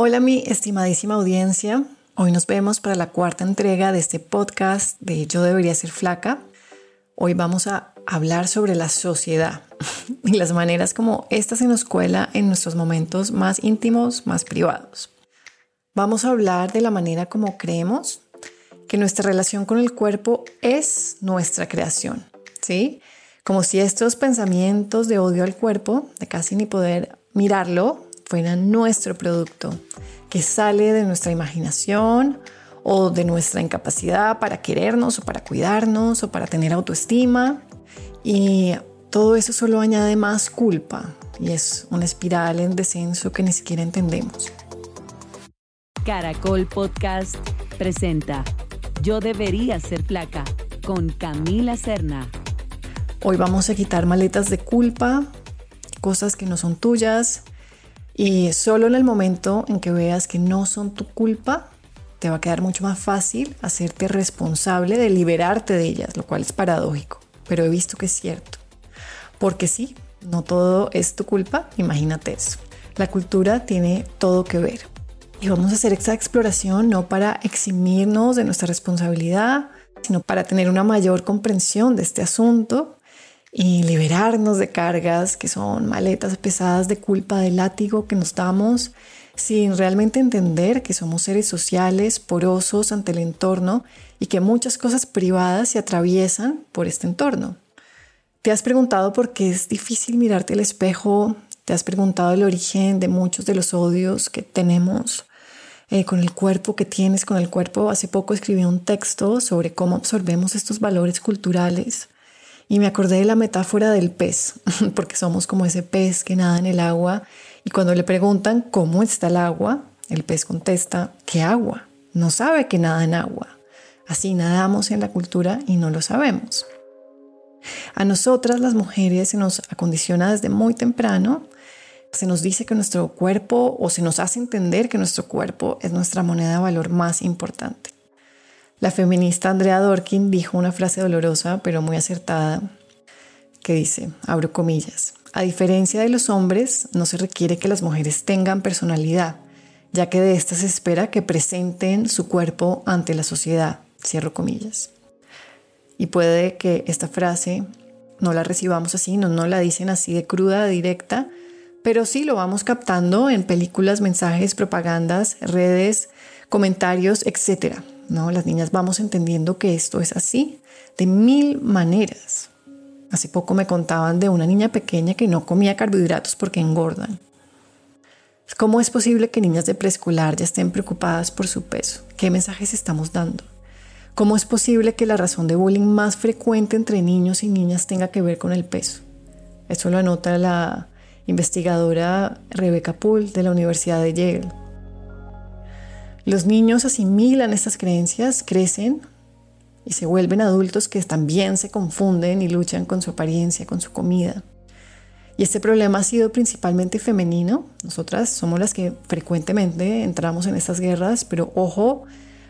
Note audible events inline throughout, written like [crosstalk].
Hola mi estimadísima audiencia, hoy nos vemos para la cuarta entrega de este podcast de Yo debería ser flaca. Hoy vamos a hablar sobre la sociedad [laughs] y las maneras como esta se nos cuela en nuestros momentos más íntimos, más privados. Vamos a hablar de la manera como creemos que nuestra relación con el cuerpo es nuestra creación, ¿sí? Como si estos pensamientos de odio al cuerpo, de casi ni poder mirarlo, fuera nuestro producto, que sale de nuestra imaginación o de nuestra incapacidad para querernos o para cuidarnos o para tener autoestima. Y todo eso solo añade más culpa y es una espiral en descenso que ni siquiera entendemos. Caracol Podcast presenta Yo debería ser placa con Camila Serna. Hoy vamos a quitar maletas de culpa, cosas que no son tuyas, y solo en el momento en que veas que no son tu culpa, te va a quedar mucho más fácil hacerte responsable de liberarte de ellas, lo cual es paradójico, pero he visto que es cierto. Porque sí, no todo es tu culpa, imagínate eso. La cultura tiene todo que ver. Y vamos a hacer esta exploración no para eximirnos de nuestra responsabilidad, sino para tener una mayor comprensión de este asunto y liberarnos de cargas que son maletas pesadas de culpa, de látigo que nos damos sin realmente entender que somos seres sociales, porosos ante el entorno y que muchas cosas privadas se atraviesan por este entorno. ¿Te has preguntado por qué es difícil mirarte al espejo? ¿Te has preguntado el origen de muchos de los odios que tenemos eh, con el cuerpo que tienes, con el cuerpo? Hace poco escribí un texto sobre cómo absorbemos estos valores culturales y me acordé de la metáfora del pez, [laughs] porque somos como ese pez que nada en el agua y cuando le preguntan cómo está el agua, el pez contesta, ¿qué agua? No sabe que nada en agua. Así nadamos en la cultura y no lo sabemos. A nosotras las mujeres se nos acondiciona desde muy temprano, se nos dice que nuestro cuerpo o se nos hace entender que nuestro cuerpo es nuestra moneda de valor más importante. La feminista Andrea Dorkin dijo una frase dolorosa pero muy acertada que dice, abro comillas, a diferencia de los hombres, no se requiere que las mujeres tengan personalidad, ya que de estas se espera que presenten su cuerpo ante la sociedad, cierro comillas. Y puede que esta frase no la recibamos así, no, no la dicen así de cruda, directa, pero sí lo vamos captando en películas, mensajes, propagandas, redes, comentarios, etcétera. ¿No? Las niñas vamos entendiendo que esto es así, de mil maneras. Hace poco me contaban de una niña pequeña que no comía carbohidratos porque engordan. ¿Cómo es posible que niñas de preescolar ya estén preocupadas por su peso? ¿Qué mensajes estamos dando? ¿Cómo es posible que la razón de bullying más frecuente entre niños y niñas tenga que ver con el peso? Eso lo anota la investigadora Rebecca Poole de la Universidad de Yale. Los niños asimilan estas creencias, crecen y se vuelven adultos que también se confunden y luchan con su apariencia, con su comida. Y este problema ha sido principalmente femenino. Nosotras somos las que frecuentemente entramos en estas guerras, pero ojo,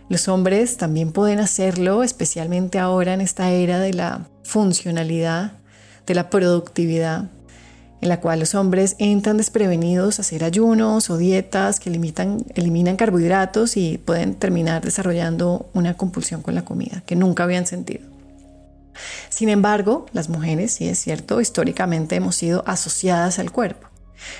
los hombres también pueden hacerlo, especialmente ahora en esta era de la funcionalidad, de la productividad en la cual los hombres entran desprevenidos a hacer ayunos o dietas que limitan, eliminan carbohidratos y pueden terminar desarrollando una compulsión con la comida que nunca habían sentido. Sin embargo, las mujeres, sí es cierto, históricamente hemos sido asociadas al cuerpo.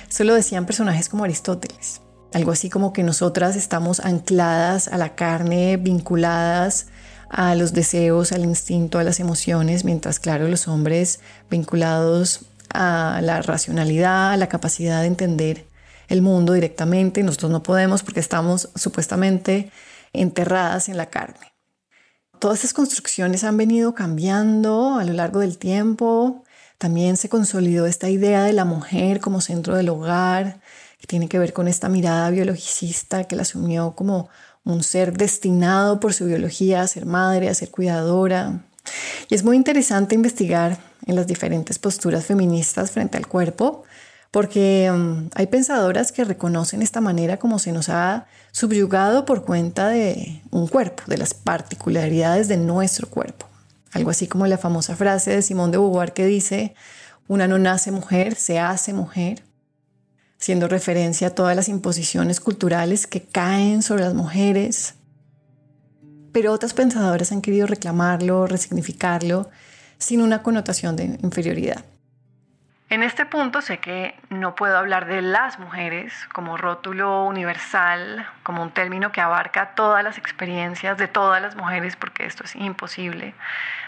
Eso lo decían personajes como Aristóteles. Algo así como que nosotras estamos ancladas a la carne, vinculadas a los deseos, al instinto, a las emociones, mientras claro, los hombres vinculados a la racionalidad, a la capacidad de entender el mundo directamente. Nosotros no podemos porque estamos supuestamente enterradas en la carne. Todas estas construcciones han venido cambiando a lo largo del tiempo. También se consolidó esta idea de la mujer como centro del hogar, que tiene que ver con esta mirada biologicista que la asumió como un ser destinado por su biología a ser madre, a ser cuidadora. Y es muy interesante investigar en las diferentes posturas feministas frente al cuerpo, porque mm, hay pensadoras que reconocen esta manera como se nos ha subyugado por cuenta de un cuerpo, de las particularidades de nuestro cuerpo. Algo así como la famosa frase de Simón de Beauvoir que dice, una no nace mujer, se hace mujer. haciendo referencia a todas las imposiciones culturales que caen sobre las mujeres. Pero otras pensadoras han querido reclamarlo, resignificarlo, sin una connotación de inferioridad. En este punto sé que no puedo hablar de las mujeres como rótulo universal, como un término que abarca todas las experiencias de todas las mujeres, porque esto es imposible.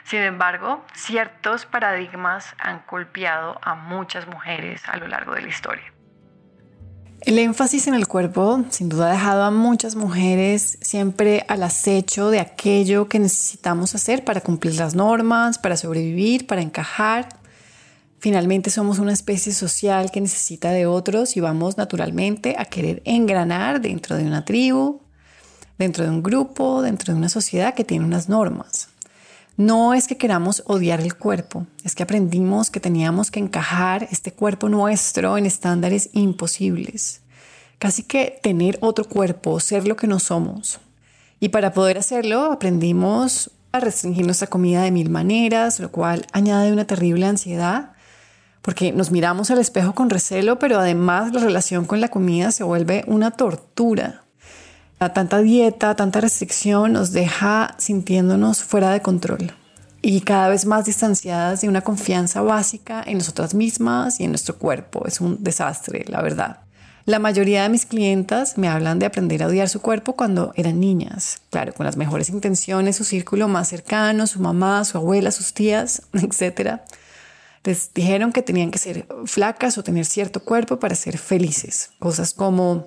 Sin embargo, ciertos paradigmas han golpeado a muchas mujeres a lo largo de la historia. El énfasis en el cuerpo sin duda ha dejado a muchas mujeres siempre al acecho de aquello que necesitamos hacer para cumplir las normas, para sobrevivir, para encajar Finalmente somos una especie social que necesita de otros y vamos naturalmente a querer engranar dentro de una tribu, dentro de un grupo, dentro de una sociedad que tiene unas normas. No es que queramos odiar el cuerpo, es que aprendimos que teníamos que encajar este cuerpo nuestro en estándares imposibles. Casi que tener otro cuerpo, ser lo que no somos. Y para poder hacerlo aprendimos a restringir nuestra comida de mil maneras, lo cual añade una terrible ansiedad porque nos miramos al espejo con recelo, pero además la relación con la comida se vuelve una tortura. Tanta dieta, tanta restricción nos deja sintiéndonos fuera de control y cada vez más distanciadas de una confianza básica en nosotras mismas y en nuestro cuerpo. Es un desastre, la verdad. La mayoría de mis clientas me hablan de aprender a odiar su cuerpo cuando eran niñas, claro, con las mejores intenciones, su círculo más cercano, su mamá, su abuela, sus tías, [laughs] etcétera les dijeron que tenían que ser flacas o tener cierto cuerpo para ser felices. Cosas como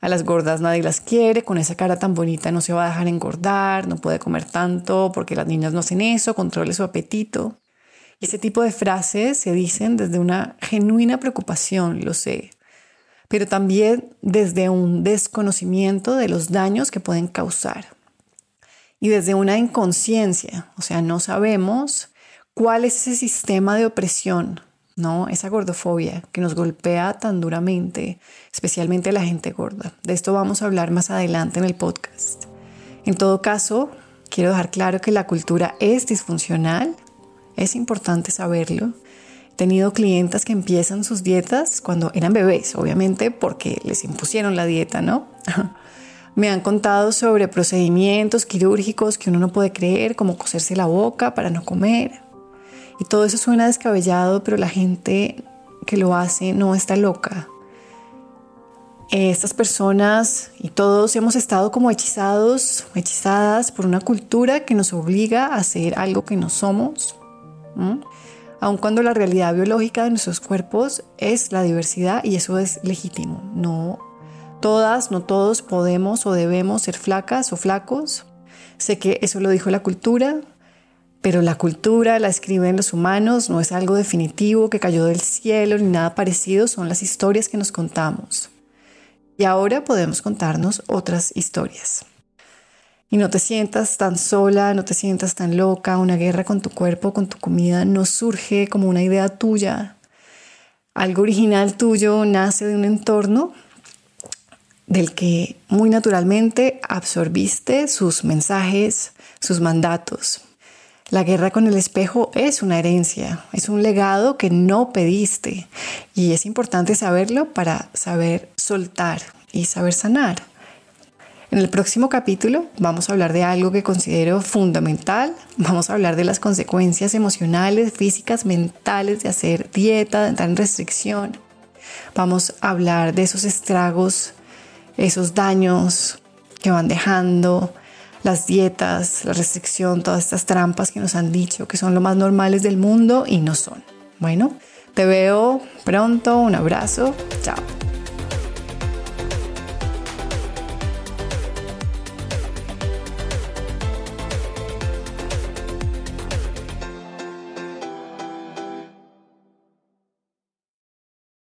a las gordas nadie las quiere, con esa cara tan bonita no se va a dejar engordar, no puede comer tanto porque las niñas no hacen eso, controle su apetito. Y ese tipo de frases se dicen desde una genuina preocupación, lo sé, pero también desde un desconocimiento de los daños que pueden causar. Y desde una inconsciencia, o sea, no sabemos ¿Cuál es ese sistema de opresión? ¿No? Esa gordofobia que nos golpea tan duramente, especialmente la gente gorda. De esto vamos a hablar más adelante en el podcast. En todo caso, quiero dejar claro que la cultura es disfuncional, es importante saberlo. He tenido clientas que empiezan sus dietas cuando eran bebés, obviamente porque les impusieron la dieta, ¿no? [laughs] Me han contado sobre procedimientos quirúrgicos que uno no puede creer, como coserse la boca para no comer, y todo eso suena descabellado, pero la gente que lo hace no está loca. Estas personas y todos hemos estado como hechizados, hechizadas por una cultura que nos obliga a hacer algo que no somos. Aun cuando la realidad biológica de nuestros cuerpos es la diversidad y eso es legítimo. No todas, no todos podemos o debemos ser flacas o flacos. Sé que eso lo dijo la cultura, pero la cultura la escriben los humanos, no es algo definitivo que cayó del cielo ni nada parecido, son las historias que nos contamos. Y ahora podemos contarnos otras historias. Y no te sientas tan sola, no te sientas tan loca, una guerra con tu cuerpo, con tu comida, no surge como una idea tuya. Algo original tuyo nace de un entorno del que muy naturalmente absorbiste sus mensajes, sus mandatos. La guerra con el espejo es una herencia, es un legado que no pediste y es importante saberlo para saber soltar y saber sanar. En el próximo capítulo vamos a hablar de algo que considero fundamental. Vamos a hablar de las consecuencias emocionales, físicas, mentales de hacer dieta, de entrar en restricción. Vamos a hablar de esos estragos, esos daños que van dejando, las dietas, la restricción, todas estas trampas que nos han dicho que son lo más normales del mundo y no son. Bueno, te veo pronto, un abrazo, chao.